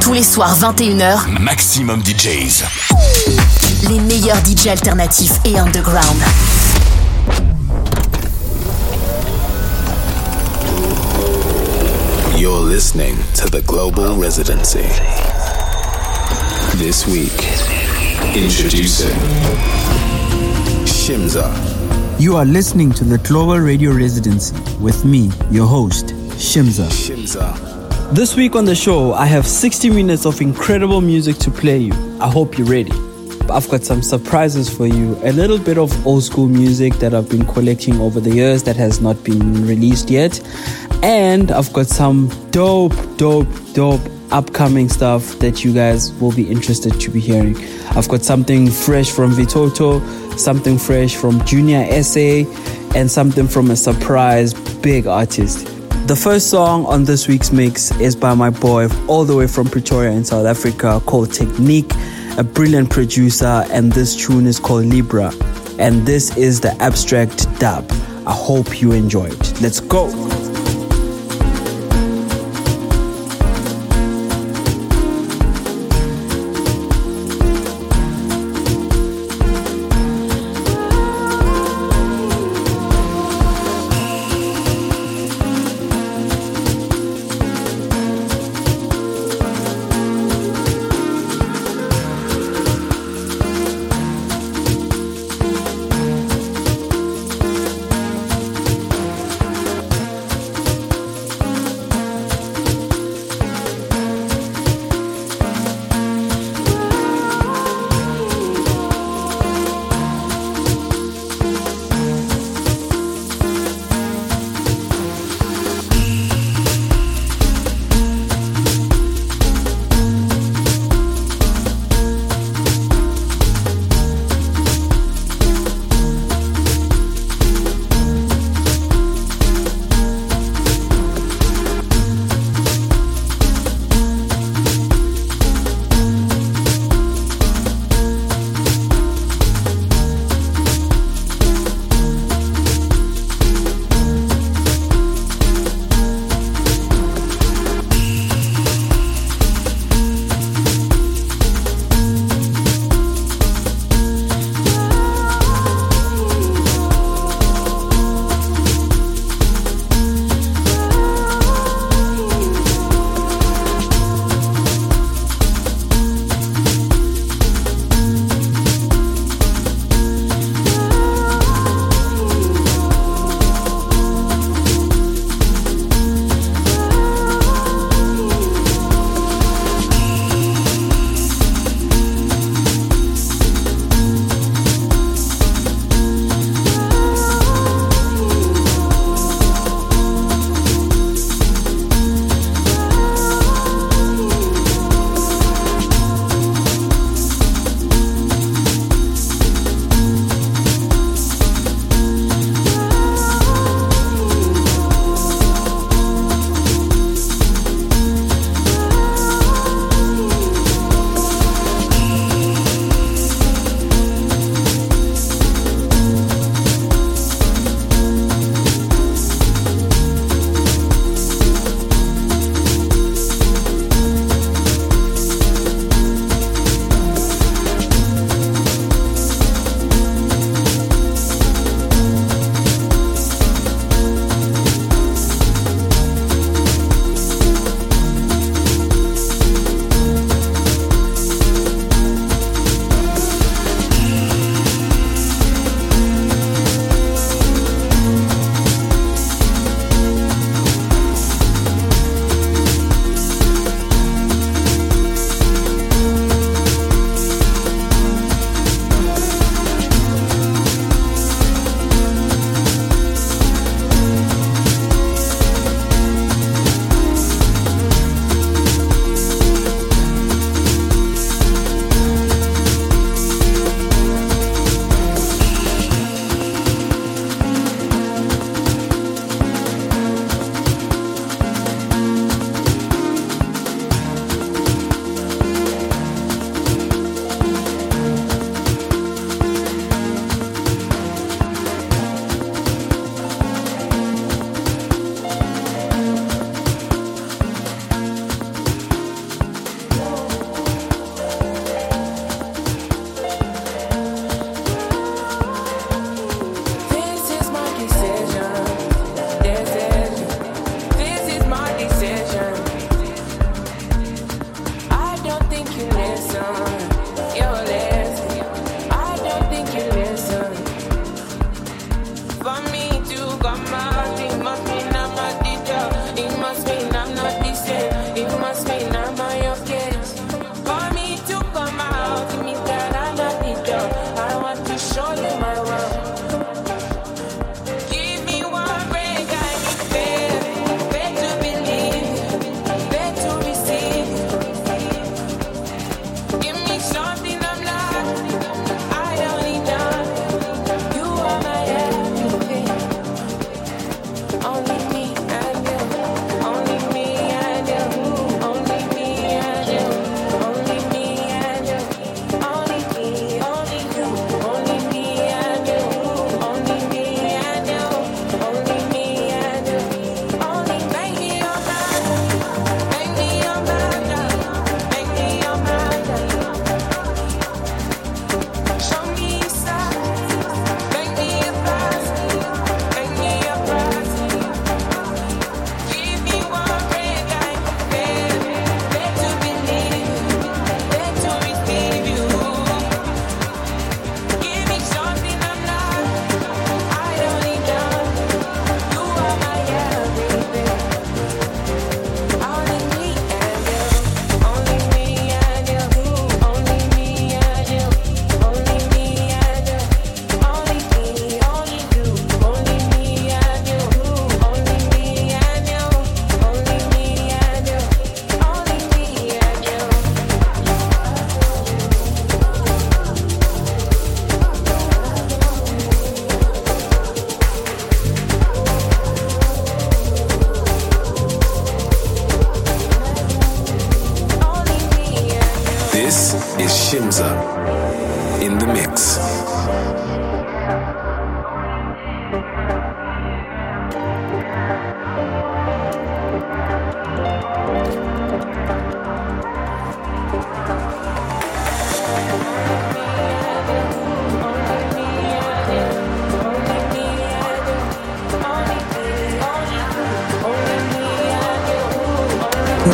Tous les soirs 21h, Maximum DJs. Les meilleurs DJs alternatifs et underground. You're listening to the Global Residency. This week, introducing Shimza. You are listening to the Global Radio Residency with me, your host, Shimza. Shimza. This week on the show, I have 60 minutes of incredible music to play you. I hope you're ready. I've got some surprises for you. A little bit of old school music that I've been collecting over the years that has not been released yet. And I've got some dope, dope, dope upcoming stuff that you guys will be interested to be hearing. I've got something fresh from Vitoto, something fresh from Junior SA, and something from a surprise big artist. The first song on this week's mix is by my boy all the way from Pretoria in South Africa called Technique, a brilliant producer, and this tune is called Libra. And this is the abstract dub. I hope you enjoy it. Let's go.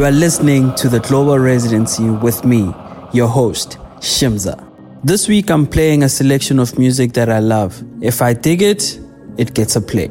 You are listening to the Global Residency with me, your host, Shimza. This week I'm playing a selection of music that I love. If I dig it, it gets a play.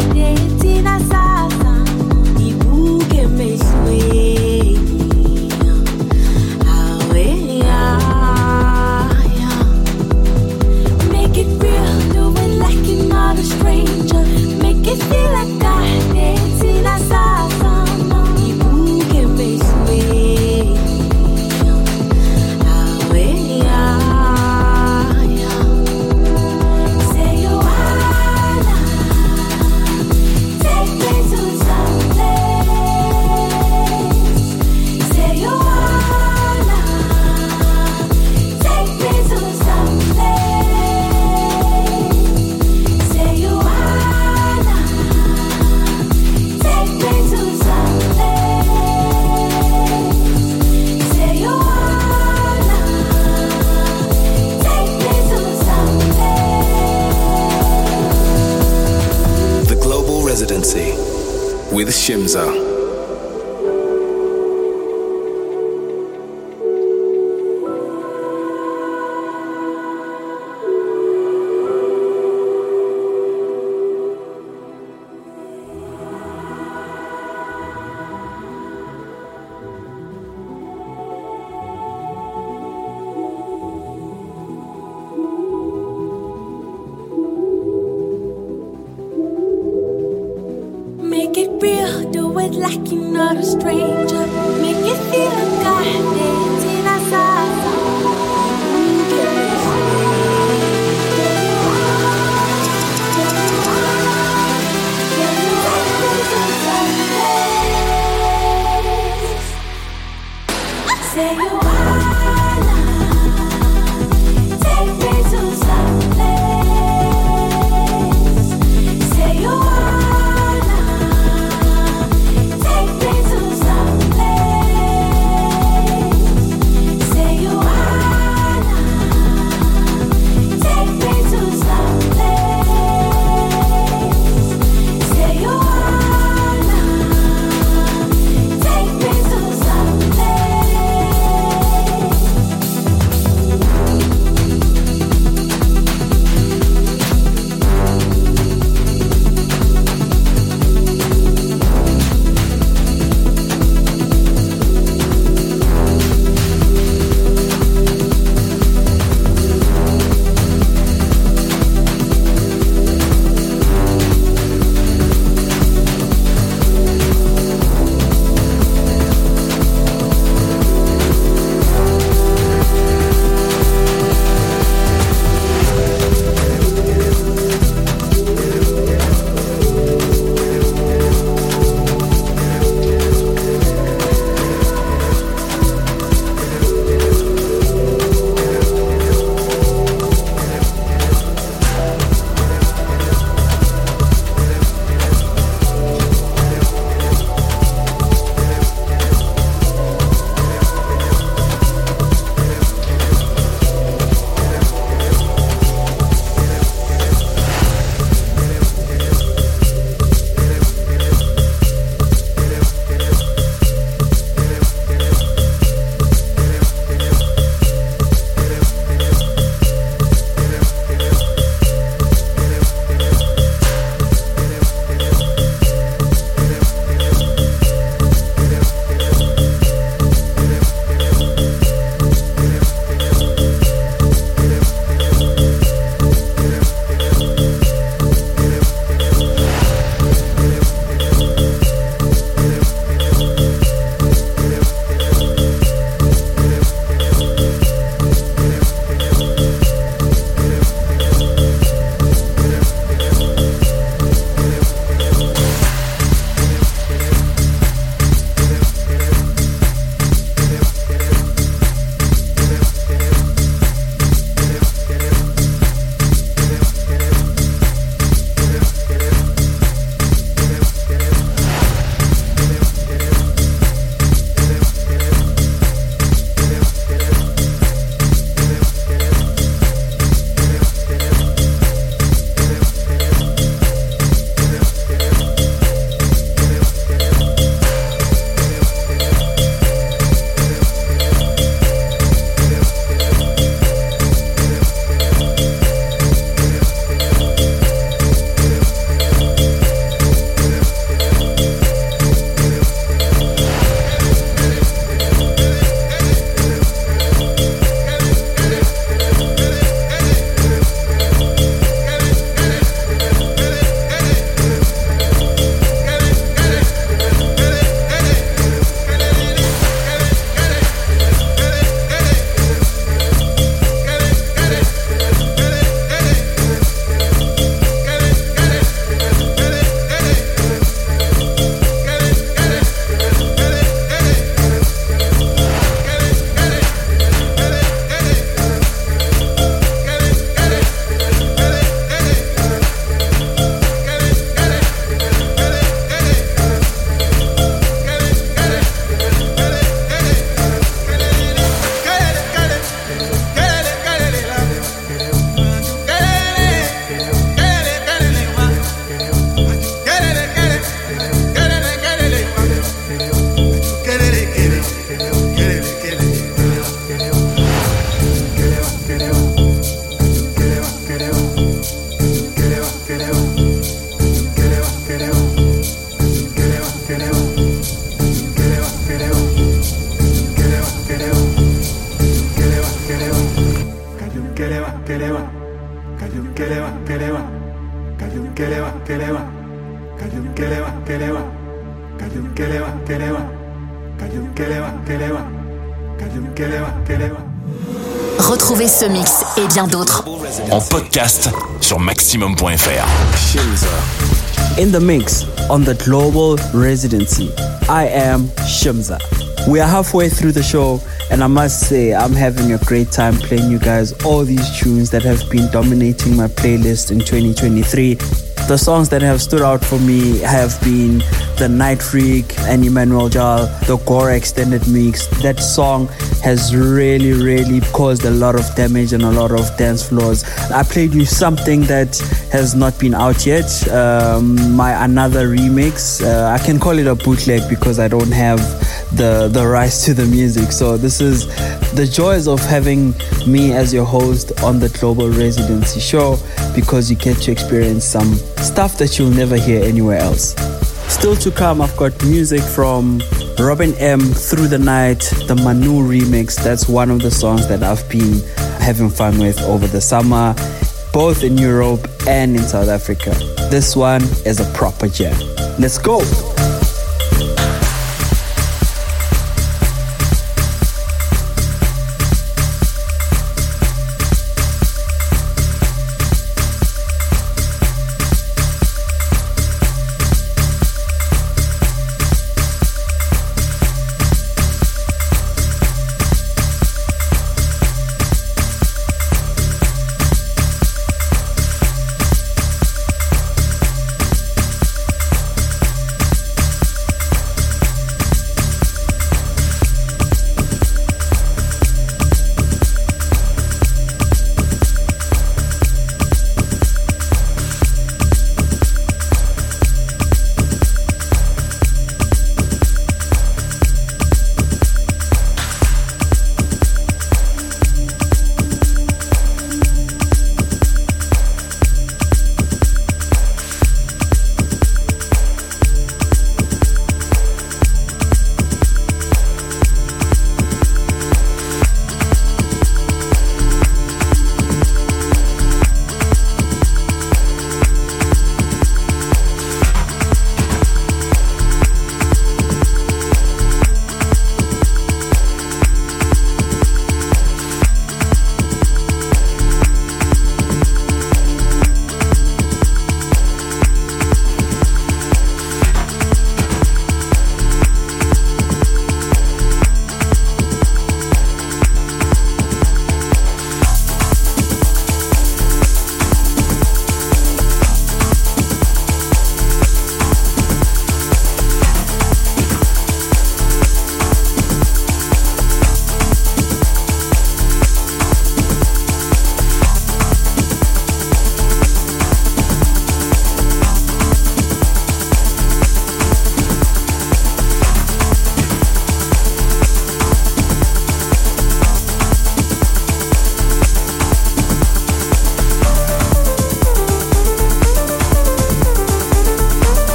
day. say you bien d'autres En podcast sur maxximum.fr. Shimza. In the mix on the Global Residency, I am Shimza. We are halfway through the show, and I must say, I'm having a great time playing you guys all these tunes that have been dominating my playlist in 2023. The songs that have stood out for me have been The Night Freak and Emmanuel Jal, the Gore extended mix. That song has really, really caused a lot of damage and a lot of dance floors. I played you something that has not been out yet. Um, my another remix. Uh, I can call it a bootleg because I don't have the the rights to the music. So this is the joys of having me as your host on the Global Residency show because you get to experience some stuff that you'll never hear anywhere else. Still to come, I've got music from Robin M Through the Night, the Manu remix. That's one of the songs that I've been having fun with over the summer, both in Europe and in South Africa. This one is a proper jam. Let's go!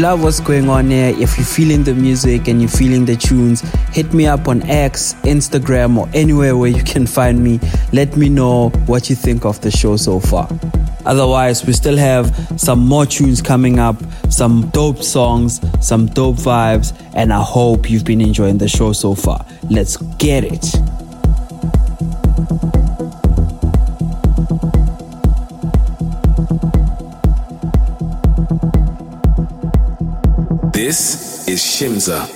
Love what's going on here, if you're feeling the music and you're feeling the tunes, hit me up on X, Instagram, or anywhere where you can find me. Let me know what you think of the show so far. Otherwise, we still have some more tunes coming up, some dope songs, some dope vibes, and I hope you've been enjoying the show so far. Let's get it. This is Shimza.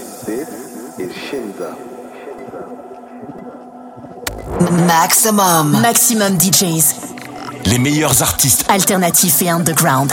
Maximum. Maximum DJs. Les meilleurs artistes. Alternatifs et underground.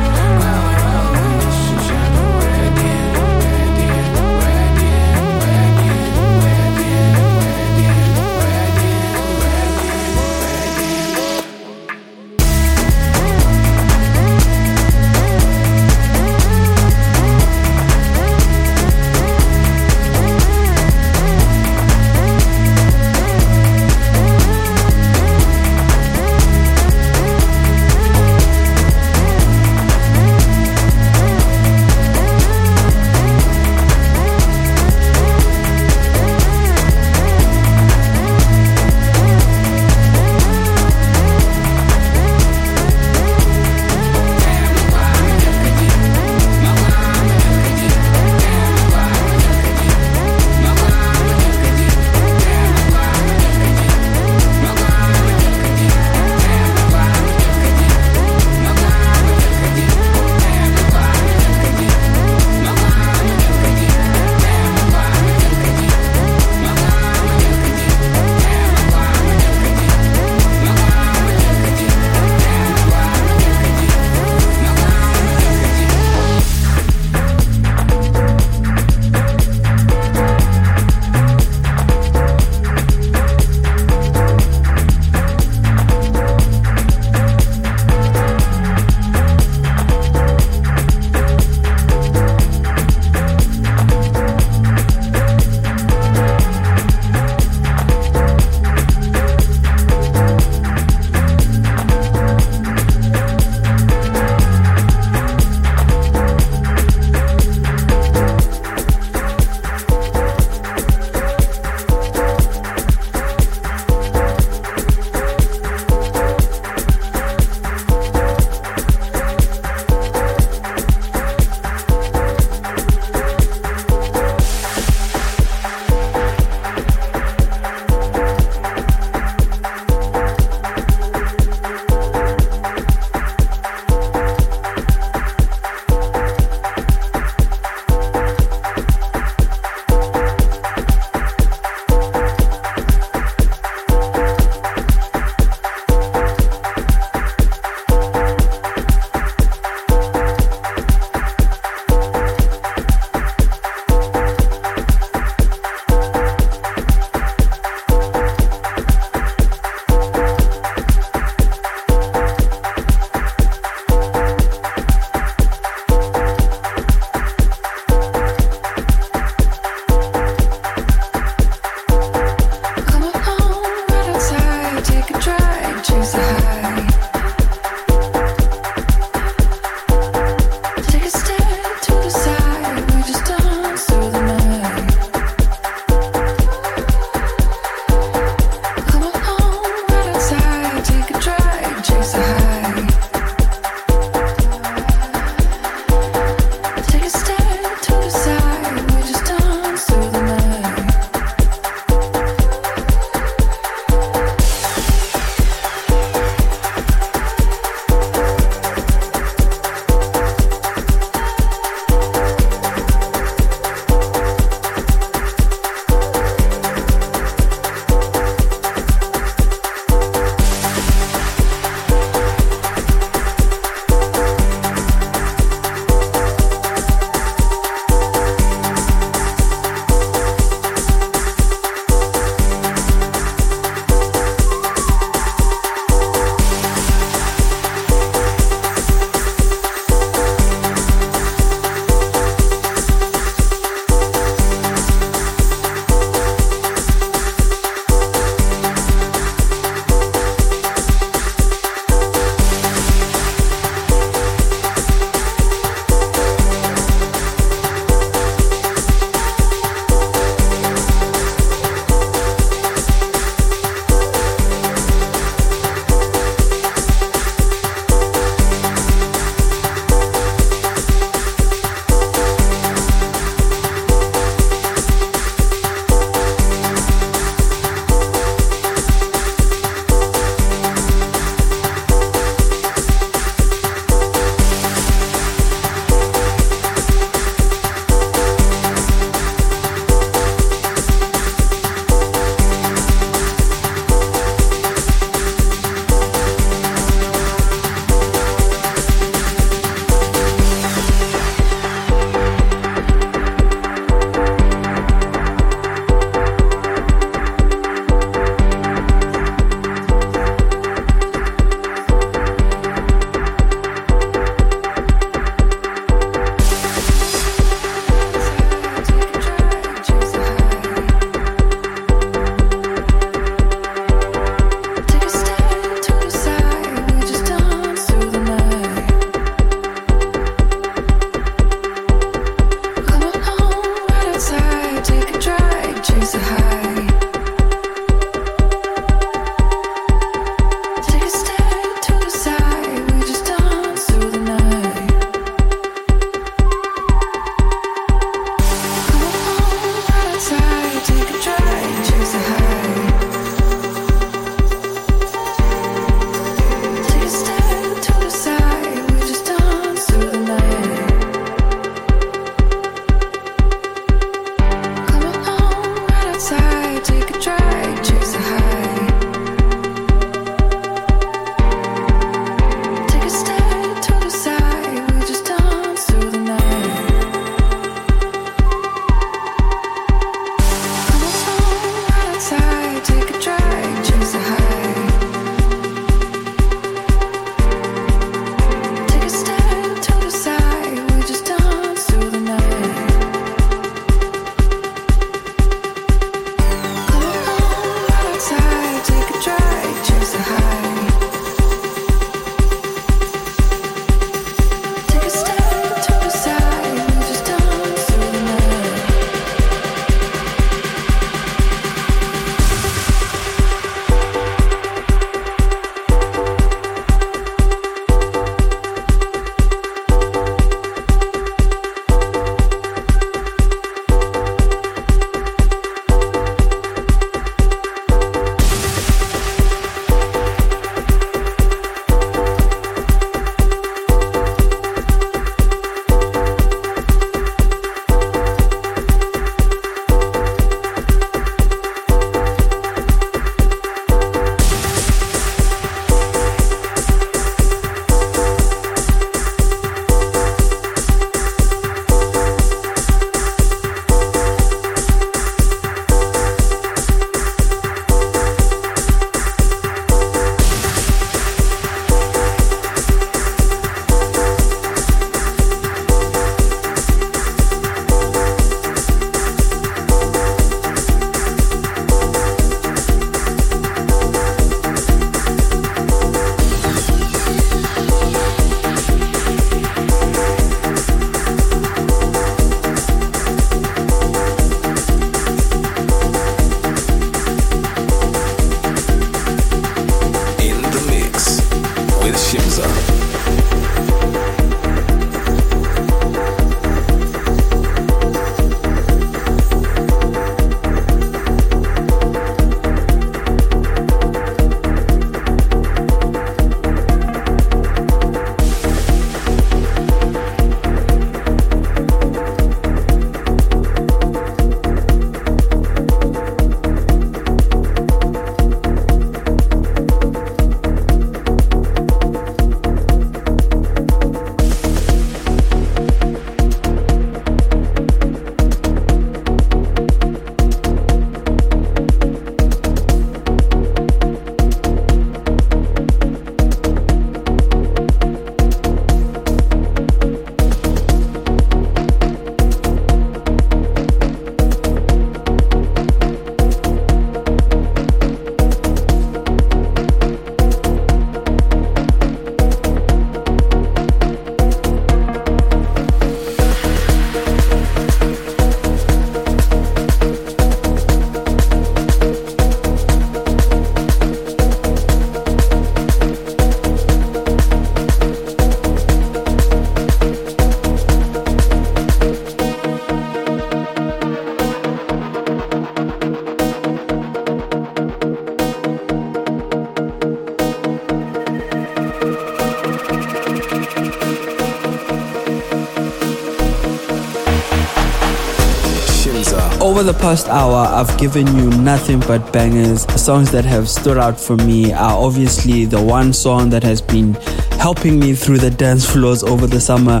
Over the past hour, I've given you nothing but bangers. The songs that have stood out for me are obviously the one song that has been helping me through the dance floors over the summer.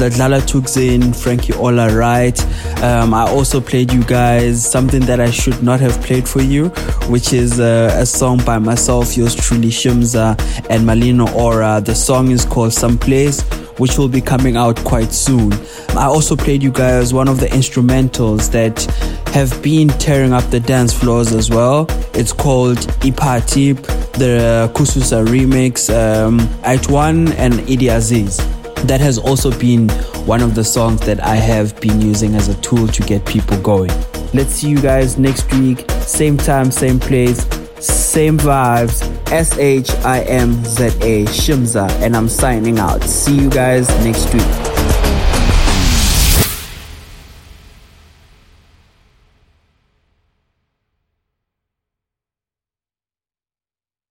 The Dlala Thukzin, Frankie Ola, right? Um, I also played you guys something that I should not have played for you, which is uh, a song by myself, yours truly, Shimza, and Malino Aura. The song is called Someplace which will be coming out quite soon. I also played you guys one of the instrumentals that have been tearing up the dance floors as well. It's called Ipatip, the Kususa remix, um, Aitwan and Idd Aziz. That has also been one of the songs that I have been using as a tool to get people going. Let's see you guys next week, same time, same place, same vibes. S H I M Z A Shimza, and I'm signing out. See you guys next week.